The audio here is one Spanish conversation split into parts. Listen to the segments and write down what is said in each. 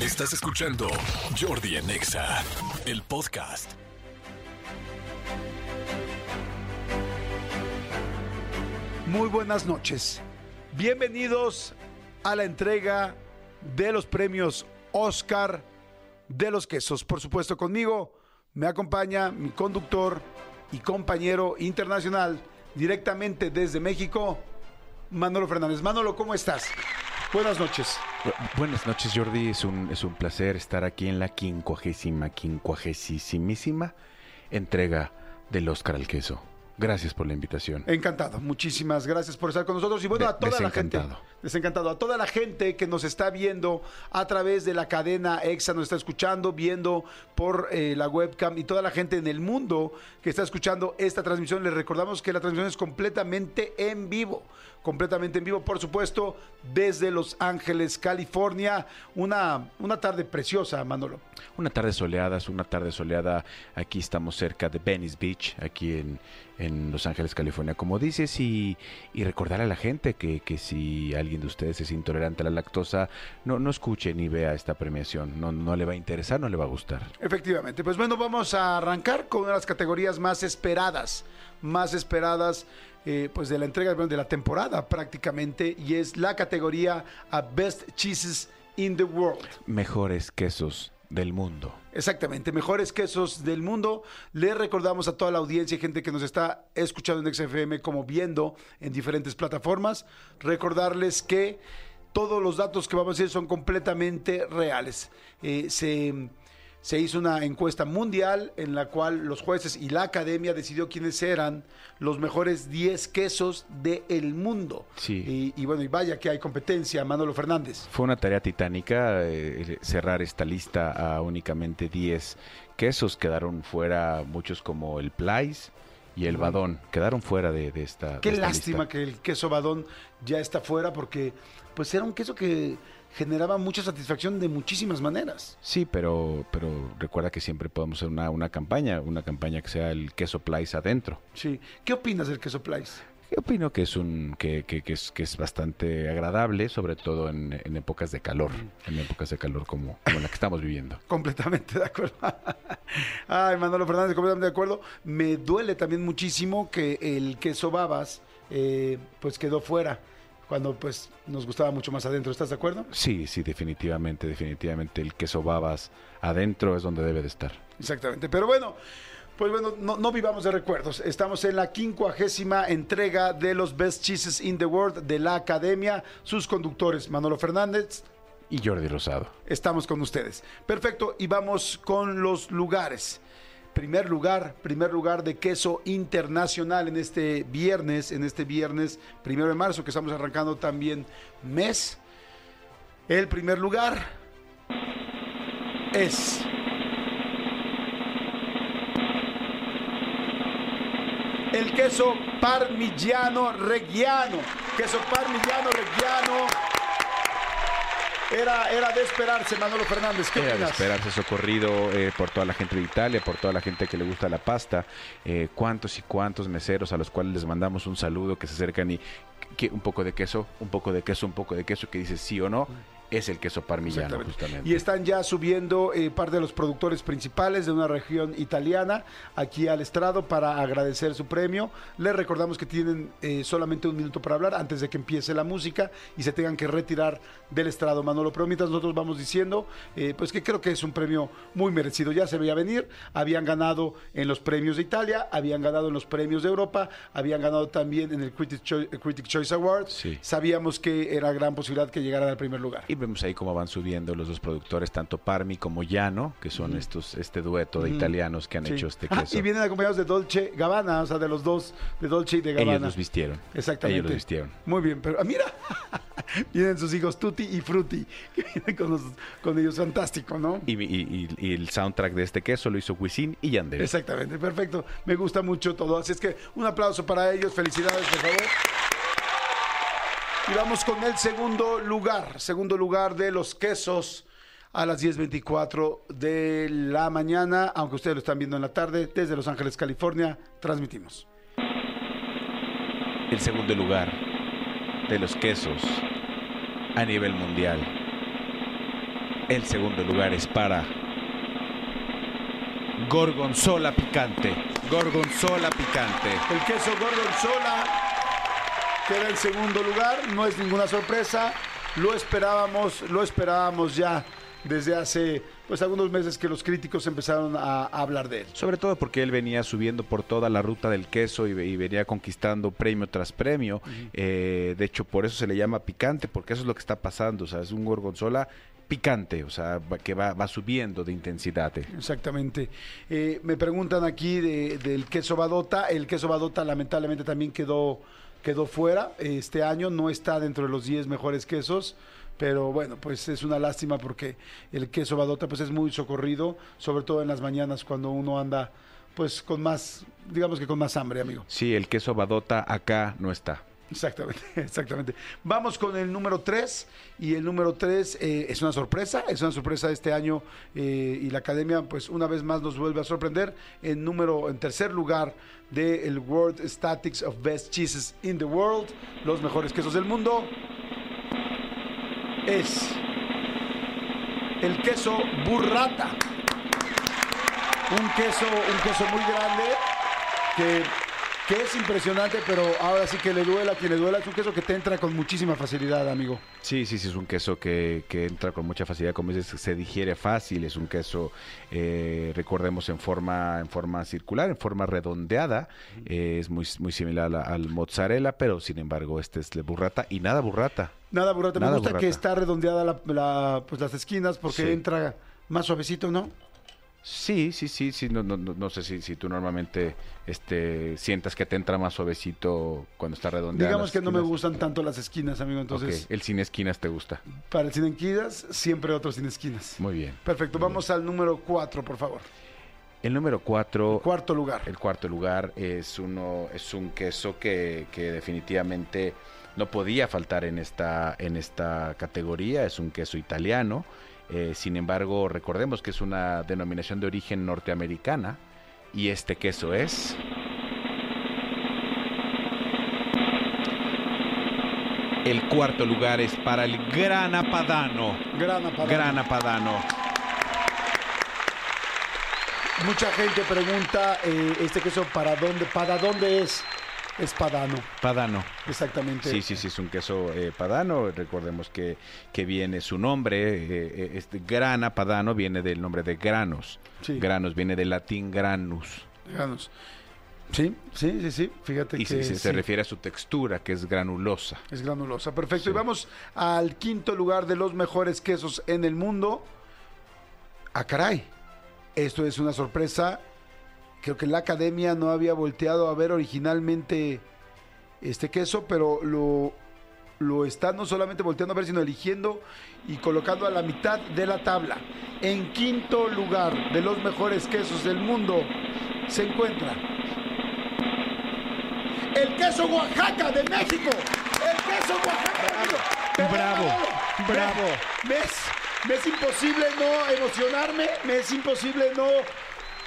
Estás escuchando Jordi en Exa, el podcast. Muy buenas noches. Bienvenidos a la entrega de los premios Oscar de los quesos. Por supuesto, conmigo me acompaña mi conductor y compañero internacional directamente desde México, Manolo Fernández. Manolo, ¿cómo estás? Buenas noches. Bu- Buenas noches, Jordi. Es un, es un placer estar aquí en la quincuagésima, quincuagésimísima entrega del Oscar al queso. Gracias por la invitación. Encantado. Muchísimas gracias por estar con nosotros. Y bueno, a toda la gente. Desencantado. A toda la gente que nos está viendo a través de la cadena EXA, nos está escuchando, viendo por eh, la webcam y toda la gente en el mundo que está escuchando esta transmisión. Les recordamos que la transmisión es completamente en vivo. Completamente en vivo, por supuesto, desde Los Ángeles, California. Una, una tarde preciosa, Manolo. Una tarde soleada, es una tarde soleada. Aquí estamos cerca de Venice Beach, aquí en, en Los Ángeles, California, como dices. Y, y recordar a la gente que, que si alguien de ustedes es intolerante a la lactosa, no, no escuche ni vea esta premiación. No, no le va a interesar, no le va a gustar. Efectivamente. Pues bueno, vamos a arrancar con una de las categorías más esperadas, más esperadas eh, pues de la entrega de la temporada prácticamente, y es la categoría a Best Cheeses in the World. Mejores quesos del mundo. Exactamente, mejores quesos del mundo. Le recordamos a toda la audiencia y gente que nos está escuchando en XFM como viendo en diferentes plataformas, recordarles que todos los datos que vamos a decir son completamente reales. Eh, se, se hizo una encuesta mundial en la cual los jueces y la academia decidió quiénes eran los mejores 10 quesos del mundo. Sí. Y, y bueno, y vaya que hay competencia, Manolo Fernández. Fue una tarea titánica eh, cerrar esta lista a únicamente 10 quesos. Quedaron fuera muchos como el Plais y el Badón. Quedaron fuera de, de esta Qué de esta lástima lista. que el queso badón ya está fuera porque pues era un queso que generaba mucha satisfacción de muchísimas maneras. Sí, pero, pero recuerda que siempre podemos hacer una, una campaña, una campaña que sea el queso Plais adentro. Sí. ¿Qué opinas del queso Plais? Yo opino que es un que, que- que es, que es bastante agradable, sobre todo en, en épocas de calor, en épocas de calor como, como la que estamos viviendo. Completamente de acuerdo. Ay, Manolo Fernández, completamente de acuerdo. Me duele también muchísimo que el queso babas eh, pues quedó fuera cuando pues nos gustaba mucho más adentro. ¿Estás de acuerdo? Sí, sí, definitivamente, definitivamente el queso babas adentro es donde debe de estar. Exactamente. Pero bueno, pues bueno, no, no vivamos de recuerdos. Estamos en la quincuagésima entrega de los Best Cheeses in the World de la Academia. Sus conductores, Manolo Fernández, Y Jordi Rosado. estamos con ustedes. Perfecto, y vamos con los lugares. Primer lugar, primer lugar de queso internacional en este viernes, en este viernes primero de marzo, que estamos arrancando también mes. El primer lugar es el queso parmigiano reggiano. Queso parmigiano reggiano. Era, era de esperarse, Manolo Fernández. ¿Qué Era de esperarse socorrido eh, por toda la gente de Italia, por toda la gente que le gusta la pasta. Eh, cuántos y cuántos meseros a los cuales les mandamos un saludo que se acercan y que un poco de queso, un poco de queso, un poco de queso, que dice sí o no, es el queso parmigiano justamente. Y están ya subiendo eh, parte de los productores principales de una región italiana aquí al estrado para agradecer su premio. Les recordamos que tienen eh, solamente un minuto para hablar antes de que empiece la música y se tengan que retirar del estrado, Manolo. Pero mientras nosotros vamos diciendo, eh, pues que creo que es un premio muy merecido. Ya se veía venir, habían ganado en los premios de Italia, habían ganado en los premios de Europa, habían ganado también en el Critic, Choi- Critic Choice Awards. Sí. Sabíamos que era gran posibilidad que llegaran al primer lugar. Y vemos ahí cómo van subiendo los dos productores, tanto Parmi como Llano, que son estos este dueto de italianos que han Sí. hecho este Ah, queso. y vienen acompañados de Dolce Gabbana, o sea, de los dos, de Dolce y de Gabbana. Ellos los vistieron. Exactamente. Ellos los vistieron. Muy bien, pero ah, mira, vienen sus hijos Tutti y Frutti, que vienen con, los- con ellos, fantástico, ¿no? Y, y- y- y el soundtrack de este queso lo hizo Wisin y Yandel. Exactamente, perfecto. Me gusta mucho todo. Así es que un aplauso para ellos, felicidades, por favor. Y vamos con el segundo lugar, segundo lugar de los quesos a las 10.24 de la mañana, aunque ustedes lo están viendo en la tarde, desde Los Ángeles, California, transmitimos. El segundo lugar de los quesos a nivel mundial El segundo lugar es para Gorgonzola picante. Gorgonzola picante. El queso gorgonzola queda en segundo lugar, no es ninguna sorpresa, lo esperábamos, lo esperábamos ya desde hace pues algunos meses que los críticos empezaron a, a hablar de él. Sobre todo porque él venía subiendo por toda la ruta del queso y, ve- y venía conquistando premio tras premio. Eh, de hecho, por eso se le llama picante, porque eso es lo que está pasando. O sea, es un gorgonzola picante, o sea, que va, va subiendo de intensidad. eh. Exactamente. Eh, me preguntan aquí de- del queso Badota. El queso Badota lamentablemente también quedó, quedó fuera este año. No está dentro de los 10 mejores quesos. Pero bueno, pues es una lástima porque el queso Badota pues es muy socorrido, sobre todo en las mañanas cuando uno anda pues con más, digamos que con más hambre, amigo. Sí, el queso badota acá no está. Exactamente, exactamente. Vamos con el número 3 y el número 3 es una sorpresa, es una sorpresa de este año eh, y la academia pues una vez más nos vuelve a sorprender en número en tercer lugar del World Statistics of Best Cheeses in the World, los mejores quesos del mundo es el queso burrata. Un queso, un queso muy grande que, que es impresionante, pero ahora sí que le duela a quien le duela. Es un queso que te entra con muchísima facilidad, amigo. Sí, sí, sí, es un queso que, que entra con mucha facilidad, como dices, se digiere fácil, es un queso, eh, recordemos, en forma, en forma circular, en forma redondeada, eh, es muy, muy similar la- al mozzarella, pero sin embargo este es de burrata y nada burrata. Nada burrata. Nada Me gusta burrata. que está redondeada la, la- pues las esquinas porque Sí. entra más suavecito, ¿no? Sí, sí, sí, sí, no, no, no, sé si, si tú normalmente este, sientas que te entra más suavecito cuando está redondeada. Digamos que no me gustan tanto las esquinas, amigo. Entonces, el sin esquinas te gusta. para el sin esquinas, siempre otro sin esquinas. Muy bien. Perfecto. Vamos al número 4, por favor. El número cuatro, Cuarto lugar. El cuarto lugar es uno, es un queso que, que definitivamente no podía faltar en esta, en esta categoría. Es un queso italiano. Eh, sin embargo, recordemos que es una denominación de origen norteamericana. Y este queso es. El cuarto lugar es para el Grana Padano. Grana para Grana Padano. Mucha gente pregunta eh, este queso para dónde, para dónde es. Es padano, Padano. exactamente. Sí, sí, sí, es un queso eh, padano. Recordemos que, que viene su nombre, eh, eh, este grana padano viene del nombre de granos. Sí. Granos viene del latín granus. Díganos. Sí, sí, sí, sí. Fíjate Y que se, se- se sí, refiere a su textura, que es granulosa. es granulosa. Perfecto. Sí. Y vamos al quinto lugar de los mejores quesos en el mundo. Ah, caray. Esto es una sorpresa. Creo que la academia no había volteado a ver originalmente este queso, pero lo, lo está no solamente volteando a ver, sino eligiendo y colocando a la mitad de la tabla. En quinto lugar de los mejores quesos del mundo se encuentra el queso Oaxaca de México. El queso Oaxaca. Bravo, bravo. Me es, me es imposible no emocionarme, me es imposible no...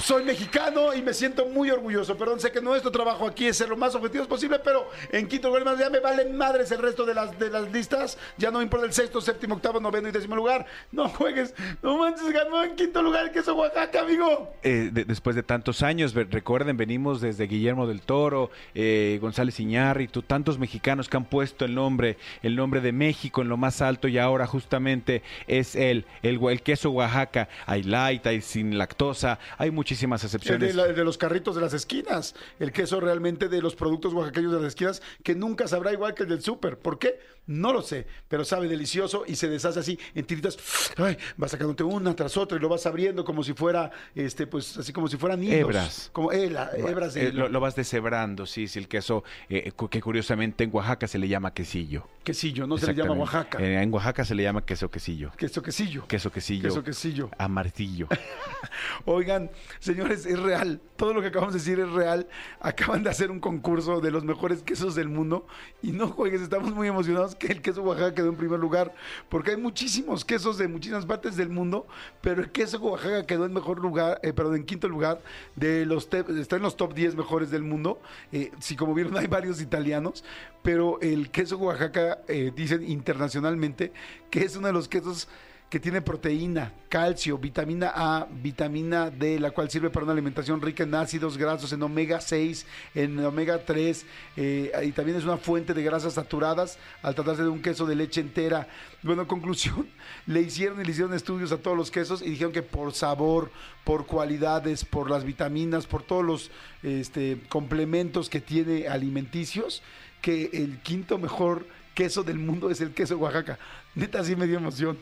Soy mexicano y me siento muy orgulloso. Perdón, sé que nuestro trabajo aquí es ser lo más objetivos posible, pero en quinto lugar ya me valen madres el resto de las, de las listas. Ya no me importa el sexto, séptimo, octavo, noveno y décimo lugar. No juegues. No manches, ganó en quinto lugar el queso Oaxaca, amigo. Eh, de- después de tantos años, recuerden, venimos desde Guillermo del Toro, eh, González Iñárritu, tantos mexicanos que han puesto el nombre, el nombre de México en lo más alto y ahora justamente es el, el, queso Oaxaca. Hay light, hay sin lactosa, hay muchísimas El excepciones. de, la- de los carritos de las esquinas. El queso realmente de los productos oaxaqueños de las esquinas que nunca sabrá igual que el del súper. ¿Por qué? No lo sé, pero sabe delicioso y se deshace así en tiritas. Ay, vas sacándote una tras otra y lo vas abriendo como si fuera, este, pues así como si fueran hilos. Hebras. Como eh, la- hebras de Eh, lo, lo vas deshebrando, sí, sí, el queso eh, que curiosamente en Oaxaca se le llama quesillo. Quesillo, no se le llama. Oaxaca. Eh, en Oaxaca se le llama queso quesillo. Queso quesillo. Queso quesillo. Queso quesillo. Amarillo. Oigan, señores, es real. Todo lo que acabamos de decir es real. Acaban de hacer un concurso de los mejores quesos del mundo. Y no juegues, estamos muy emocionados que el queso Oaxaca quedó en primer lugar. Porque hay muchísimos quesos de muchísimas partes del mundo. Pero el queso Oaxaca quedó en mejor lugar, eh, perdón, en quinto lugar. de los Está en los top 10 mejores del mundo. Eh, si como vieron, hay varios italianos. Pero el queso Oaxaca, eh, dicen internacionalmente, que es uno de los quesos que tiene proteína, calcio, vitamina A, vitamina D, la cual sirve para una alimentación rica en ácidos grasos, en omega 6, en omega 3, eh, y también es una fuente de grasas saturadas al tratarse de un queso de leche entera. Bueno, conclusión, le hicieron y le hicieron estudios a todos los quesos y dijeron que por sabor, por cualidades, por las vitaminas, por todos los este, complementos que tiene alimenticios, que el quinto mejor queso del mundo es el queso Oaxaca. Neta, sí me dio emoción.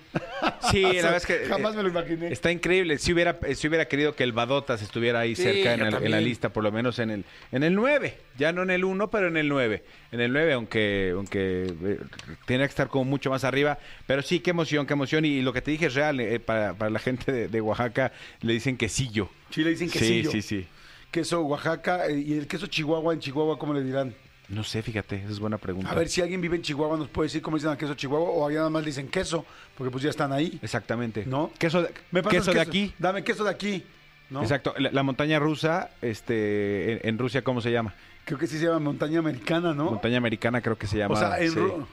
Sí, O la verdad es que Jamás eh, me lo imaginé. Está increíble. Si hubiera, eh, si hubiera querido que el Badotas estuviera ahí Sí, cerca en, el- en la lista, por lo menos en el, en el 9. Ya no en el 1, pero en el 9. En el 9, aunque, aunque eh, tiene que estar como mucho más arriba. Pero sí, qué emoción, qué emoción. Y, lo que te dije es real. eh, para, para la gente de, de Oaxaca le dicen quesillo. Sí, le dicen Sí, quesillo. sí, sí. Queso Oaxaca y el queso Chihuahua en Chihuahua, ¿cómo le dirán? No sé, fíjate, esa es buena pregunta. A ver si alguien vive en Chihuahua nos puede decir cómo dicen al queso Chihuahua o allá nada más dicen queso, porque pues ya están ahí. Exactamente. ¿No? Queso, de- Me queso de aquí. Dame queso de aquí. ¿no? Exacto. La, la montaña rusa, este, en, en Rusia, ¿cómo se llama? Creo que sí se llama montaña americana, ¿no? Montaña americana creo que se llama. o sea, en sí. Ru-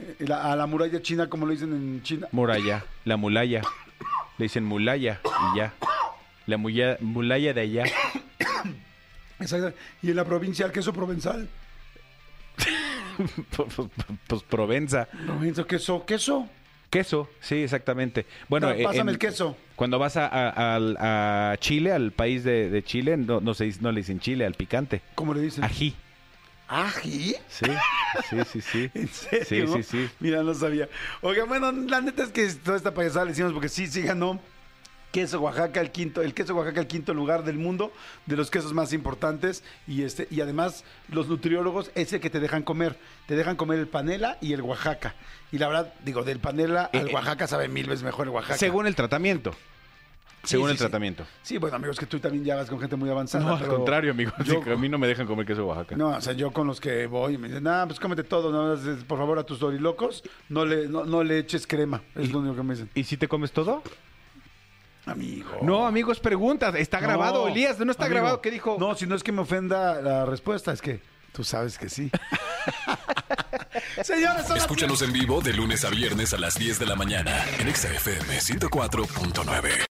eh, la- a la muralla china, como lo dicen en China. Muralla, la mulaya. Le dicen mulaya y ya. La mulaya de allá. Exacto. Y en la provincia, el queso provenzal. pues Provenza. Provenza, queso, queso. Queso, sí, exactamente. Bueno, No, eh, pásame en- el queso. Cuando vas a, a- al- a Chile, al país de, de Chile, no, no, se, dice- no le dicen Chile, al picante. ¿Cómo le dicen? Ají. ¿Ají? Sí, sí, sí, sí. ¿En serio? Sí, sí, sí. Mira, no sabía. Oiga, bueno, la neta es que toda esta payasada le hicimos porque sí, sí ganó. Queso Oaxaca, el quinto, el queso Oaxaca, el quinto lugar del mundo, de los quesos más importantes. Y este, y además, los nutriólogos, ese que te dejan comer. Te dejan comer el panela y el Oaxaca. Y la verdad, digo, del panela al Eh, eh. Oaxaca sabe mil veces mejor el Oaxaca. Según el tratamiento. Según sí, el tratamiento. Sí, bueno, amigos, que tú también ya vas con gente muy avanzada. No, al contrario, amigo. yo- Sí, a mí no me dejan comer queso Oaxaca. No, o sea, yo con los que voy me dicen, ah, pues cómete todo, eh, por favor, a tus dorilocos, no le, no, no le eches crema, es lo único que me dicen. ¿Y si te comes todo? Amigo. No, amigos, pregunta. Está No, grabado, Elías. No está amigo. grabado. ¿Qué dijo? No, si no es que me ofenda la respuesta, es que tú sabes que sí. Señores, Escúchanos en vivo de lunes a viernes a las 10 de la mañana en Exa FM 104.9.